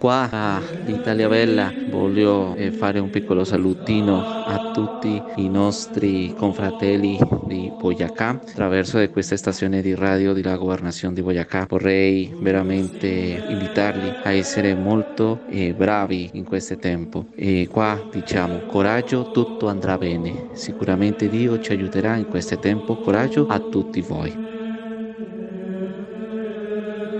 Qua l'Italia bella voglio eh, fare un piccolo salutino a tutti i nostri confratelli di Boyacá attraverso questa stazione di radio della governazione di Boyacá. Vorrei veramente invitarli a essere molto eh, bravi in questo tempo. E qua diciamo coraggio, tutto andrà bene. Sicuramente Dio ci aiuterà in questo tempo. Coraggio a tutti voi.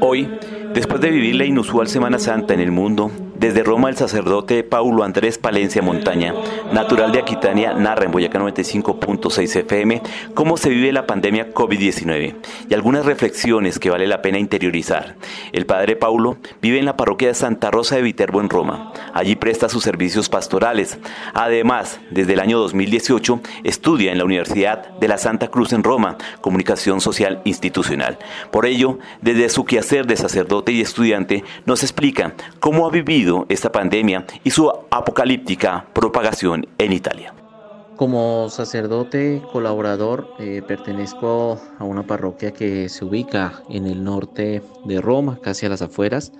Hoy, después de vivir la inusual Semana Santa en el mundo, desde Roma, el sacerdote Paulo Andrés Palencia Montaña, natural de Aquitania, narra en Boyacá 95.6 FM cómo se vive la pandemia COVID-19 y algunas reflexiones que vale la pena interiorizar. El padre Paulo vive en la parroquia de Santa Rosa de Viterbo en Roma. Allí presta sus servicios pastorales. Además, desde el año 2018 estudia en la Universidad de la Santa Cruz en Roma, Comunicación Social Institucional. Por ello, desde su quehacer de sacerdote y estudiante, nos explica cómo ha vivido esta pandemia y su apocalíptica propagación en Italia. Como sacerdote colaborador eh, pertenezco a una parroquia que se ubica en el norte de Roma, casi a las afueras.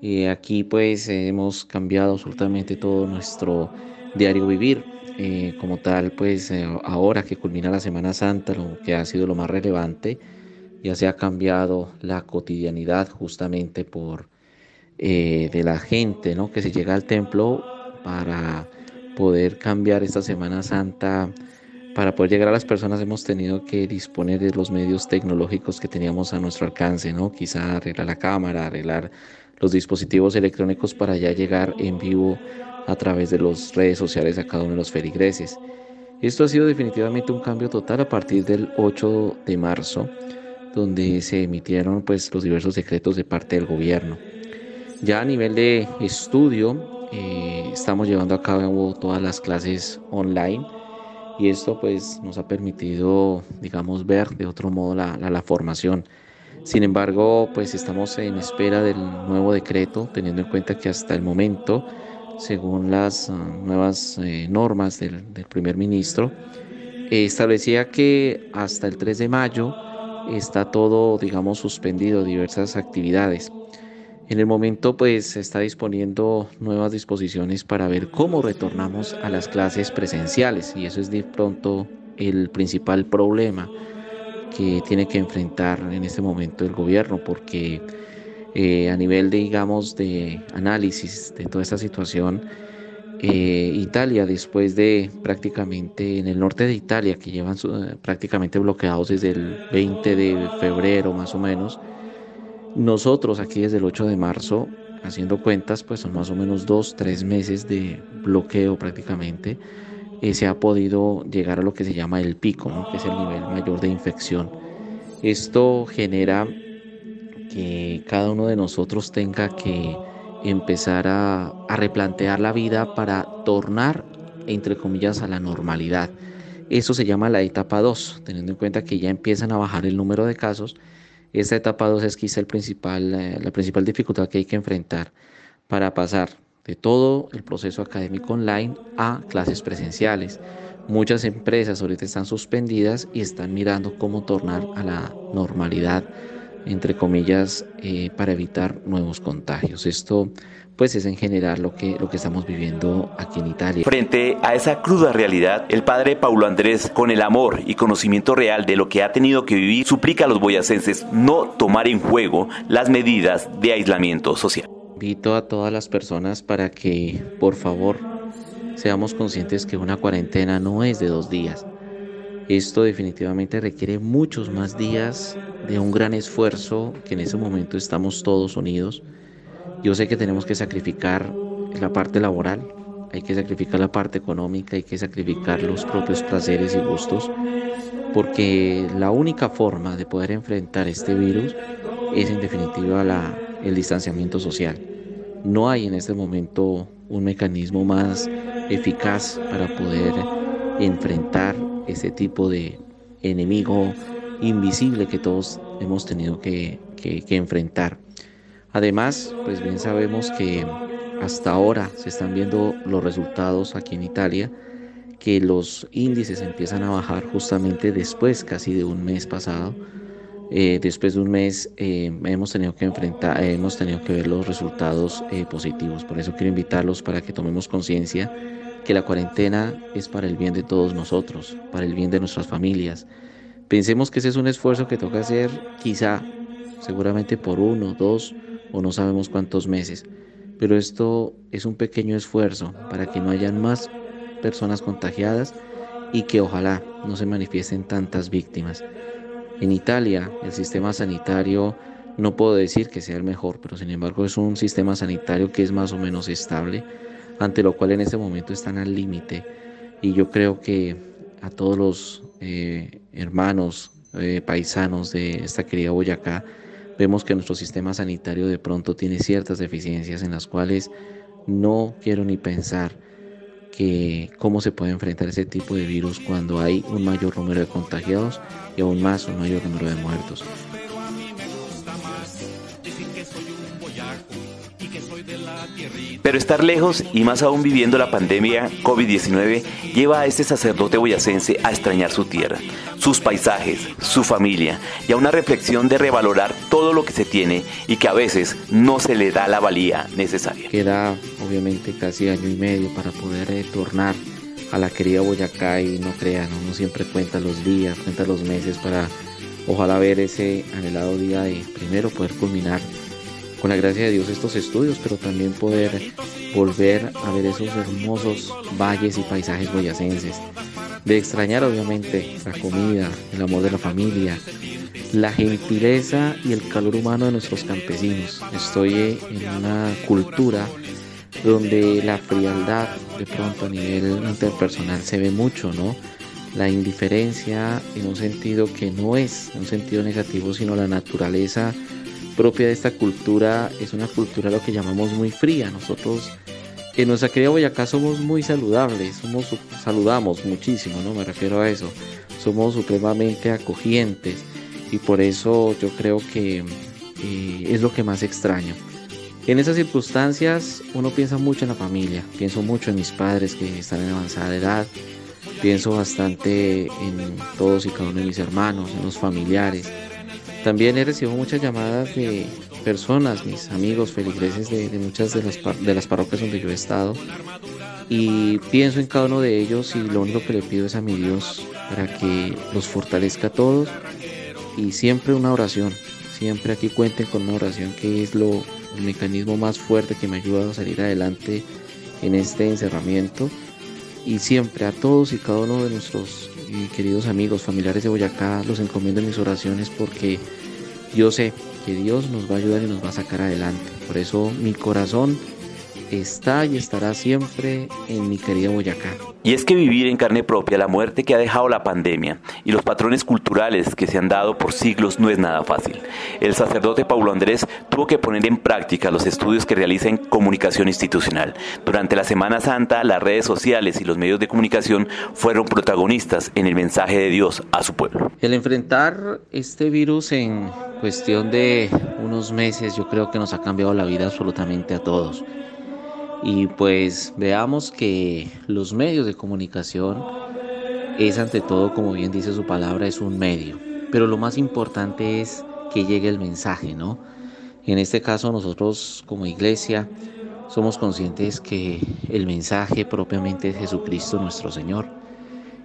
y aquí pues hemos cambiado absolutamente todo nuestro diario vivir. Eh, como tal, pues eh, ahora que culmina la Semana Santa, lo que ha sido lo más relevante, ya se ha cambiado la cotidianidad justamente por eh, de la gente ¿no? que se llega al templo para poder cambiar esta Semana Santa. Para poder llegar a las personas hemos tenido que disponer de los medios tecnológicos que teníamos a nuestro alcance, ¿no? Quizá arreglar la cámara, arreglar los dispositivos electrónicos para ya llegar en vivo a través de las redes sociales a cada uno de los feligreses. Esto ha sido definitivamente un cambio total a partir del 8 de marzo, donde se emitieron pues los diversos decretos de parte del gobierno. Ya a nivel de estudio, eh, estamos llevando a cabo todas las clases online y esto pues nos ha permitido, digamos, ver de otro modo la, la, formación. Sin embargo, pues estamos en espera del nuevo decreto, teniendo en cuenta que hasta el momento, según las uh, nuevas eh, normas del, del, primer ministro, eh, establecía que hasta el 3 de mayo está todo, digamos, suspendido, diversas actividades. En el momento pues se está disponiendo nuevas disposiciones para ver cómo retornamos a las clases presenciales y eso es de pronto el principal problema que tiene que enfrentar en este momento el gobierno porque eh, a nivel de digamos de análisis de toda esta situación eh, Italia después de prácticamente en el norte de Italia que llevan eh, prácticamente bloqueados desde el 20 de febrero más o menos nosotros aquí desde el 8 de marzo, haciendo cuentas, pues son más o menos dos, tres meses de bloqueo prácticamente, eh, se ha podido llegar a lo que se llama el pico, que es el nivel mayor de infección. Esto genera que cada uno de nosotros tenga que empezar a, a replantear la vida para tornar, entre comillas, a la normalidad. Eso se llama la etapa 2, teniendo en cuenta que ya empiezan a bajar el número de casos esta etapa 2 es quizá el principal, eh, la principal dificultad que hay que enfrentar para pasar de todo el proceso académico online a clases presenciales. Muchas empresas ahorita están suspendidas y están mirando cómo tornar a la normalidad, entre comillas, eh, para evitar nuevos contagios. Esto pues es en general lo que, lo que estamos viviendo aquí en Italia. Frente a esa cruda realidad, el padre Paulo Andrés, con el amor y conocimiento real de lo que ha tenido que vivir, suplica a los boyacenses no tomar en juego las medidas de aislamiento social. Invito a todas las personas para que, por favor, seamos conscientes que una cuarentena no es de dos días. Esto definitivamente requiere muchos más días de un gran esfuerzo que en ese momento estamos todos unidos yo sé que tenemos que sacrificar la parte laboral, hay que sacrificar la parte económica, hay que sacrificar los propios placeres y gustos, porque la única forma de poder enfrentar este virus es en definitiva la, el distanciamiento social. No hay en este momento un mecanismo más eficaz para poder enfrentar este tipo de enemigo invisible que todos hemos tenido que, enfrentar. Además, pues bien sabemos que hasta ahora se están viendo los resultados aquí en Italia, que los índices empiezan a bajar justamente después, casi de un mes pasado, eh, después de un mes eh, hemos tenido que enfrentar, hemos tenido que ver los resultados eh, positivos. Por eso quiero invitarlos para que tomemos conciencia que la cuarentena es para el bien de todos nosotros, para el bien de nuestras familias. Pensemos que ese es un esfuerzo que toca hacer quizá, seguramente por uno, dos o no sabemos cuántos meses. Pero esto es un pequeño esfuerzo para que no hayan más personas contagiadas y que ojalá no se manifiesten tantas víctimas. En Italia el sistema sanitario no puedo decir que sea el mejor, pero sin embargo es un sistema sanitario que es más o menos estable, ante lo cual en este momento están al límite. Y yo creo que a todos los eh, hermanos eh, paisanos de esta querida Boyacá, vemos que nuestro sistema sanitario de pronto tiene ciertas deficiencias en las cuales no quiero ni pensar que cómo se puede enfrentar ese tipo de virus cuando hay un mayor número de contagiados y aún más un mayor número de muertos. Pero estar lejos y más aún viviendo la pandemia COVID-19 lleva a este sacerdote boyacense a extrañar su tierra, sus paisajes, su familia y a una reflexión de revalorar todo lo que se tiene y que a veces no se le da la valía necesaria. Queda obviamente casi año y medio para poder retornar a la querida Boyacá y no crean, uno siempre cuenta los días, cuenta los meses para ojalá ver ese anhelado día de primero poder culminar con la gracia de Dios estos estudios, pero también poder volver a ver esos hermosos valles y paisajes boyacenses. De extrañar obviamente la comida, el amor de la familia, la gentileza y el calor humano de nuestros campesinos. Estoy en una cultura donde la frialdad de pronto a nivel interpersonal se ve mucho, ¿no? La indiferencia en un sentido que no es un sentido negativo, sino la naturaleza propia de esta cultura es una cultura lo que llamamos muy fría. Nosotros en nuestra querida Boyacá somos muy saludables, somos, saludamos muchísimo, ¿no? Me refiero a eso. Somos supremamente acogientes y por eso yo creo que eh, es lo que más extraño. En esas circunstancias uno piensa mucho en la familia, pienso mucho en mis padres que están en avanzada edad, pienso bastante en todos y cada uno de mis hermanos, en los familiares. También he recibido muchas llamadas de personas, mis amigos feligreses de, muchas de las, de las parroquias donde yo he estado. Y pienso en cada uno de ellos y lo único que le pido es a mi Dios para que los fortalezca a todos. Y siempre una oración, siempre aquí cuenten con una oración que es lo, el mecanismo más fuerte que me ayuda a salir adelante en este encerramiento. Y siempre a todos y cada uno de nuestros eh, queridos amigos, familiares de Boyacá, los encomiendo en mis oraciones porque yo sé que Dios nos va a ayudar y nos va a sacar adelante. Por eso mi corazón está y estará siempre en mi querida Boyacá. Y es que vivir en carne propia la muerte que ha dejado la pandemia y los patrones culturales que se han dado por siglos no es nada fácil. El sacerdote Paulo Andrés tuvo que poner en práctica los estudios que realiza en comunicación institucional. Durante la Semana Santa, las redes sociales y los medios de comunicación fueron protagonistas en el mensaje de Dios a su pueblo. El enfrentar este virus en cuestión de unos meses yo creo que nos ha cambiado la vida absolutamente a todos. Y pues veamos que los medios de comunicación es ante todo, como bien dice su palabra, es un medio. Pero lo más importante es que llegue el mensaje, ¿no? En este caso nosotros como iglesia somos conscientes que el mensaje propiamente es Jesucristo nuestro Señor.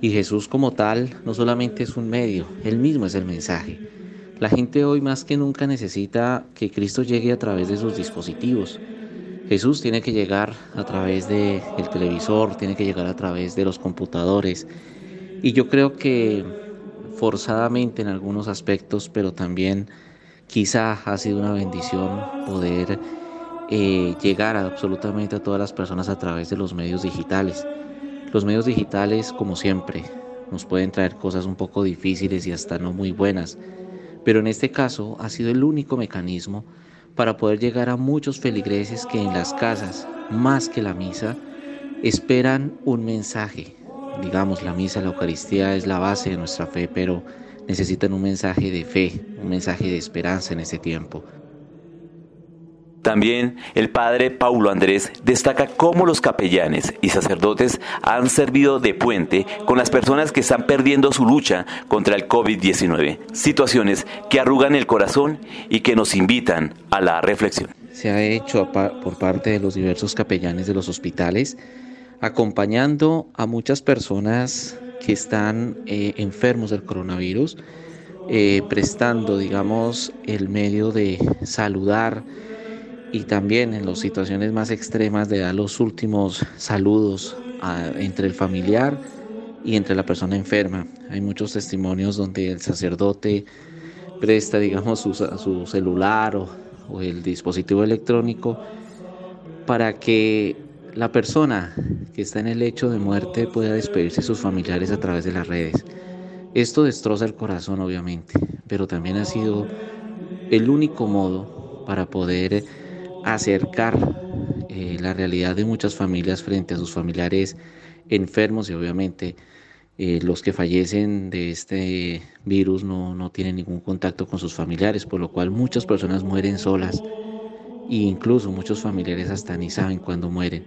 Y Jesús como tal no solamente es un medio, Él mismo es el mensaje. La gente hoy más que nunca necesita que Cristo llegue a través de sus dispositivos Jesús tiene que llegar a través del televisor, tiene que llegar a través de los computadores. Y yo creo que forzadamente en algunos aspectos, pero también quizá ha sido una bendición poder eh, llegar a absolutamente a todas las personas a través de los medios digitales. Los medios digitales, como siempre, nos pueden traer cosas un poco difíciles y hasta no muy buenas, pero en este caso ha sido el único mecanismo para poder llegar a muchos feligreses que en las casas, más que la misa, esperan un mensaje. Digamos, la misa, la Eucaristía es la base de nuestra fe, pero necesitan un mensaje de fe, un mensaje de esperanza en este tiempo. También el padre Paulo Andrés destaca cómo los capellanes y sacerdotes han servido de puente con las personas que están perdiendo su lucha contra el COVID-19, situaciones que arrugan el corazón y que nos invitan a la reflexión. Se ha hecho por parte de los diversos capellanes de los hospitales, acompañando a muchas personas que están eh, enfermos del coronavirus, eh, prestando, digamos, el medio de saludar, y también en las situaciones más extremas de dar los últimos saludos entre el familiar y entre la persona enferma. Hay muchos testimonios donde el sacerdote presta, digamos, su, su celular o, o el dispositivo electrónico para que la persona que está en el lecho de muerte pueda despedirse de sus familiares a través de las redes. Esto destroza el corazón, obviamente, pero también ha sido el único modo para poder acercar eh, la realidad de muchas familias frente a sus familiares enfermos y obviamente eh, los que fallecen de este virus no, no, tienen ningún contacto con sus familiares, por lo cual muchas personas mueren solas e incluso muchos familiares hasta ni saben cuándo mueren.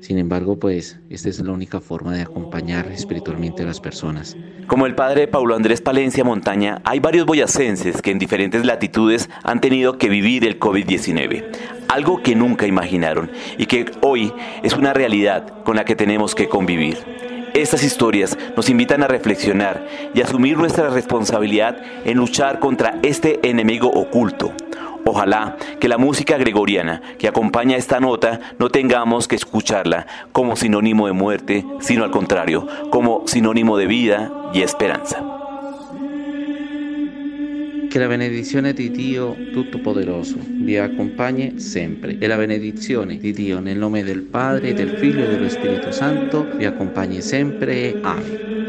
Sin embargo, pues esta es la única forma de acompañar espiritualmente a las personas. Como el padre Paulo Andrés Palencia Montaña, hay varios boyacenses que en diferentes latitudes han tenido que vivir el COVID-19 algo que nunca imaginaron y que hoy es una realidad con la que tenemos que convivir. Estas historias nos invitan a reflexionar y asumir nuestra responsabilidad en luchar contra este enemigo oculto. Ojalá que la música gregoriana que acompaña esta nota no tengamos que escucharla como sinónimo de muerte, sino al contrario, como sinónimo de vida y esperanza. Che la benedizione di Dio Tuttopoderoso vi accompagni sempre e la benedizione di Dio nel nome del Padre, del Figlio e dello Spirito Santo vi accompagni sempre. Amen.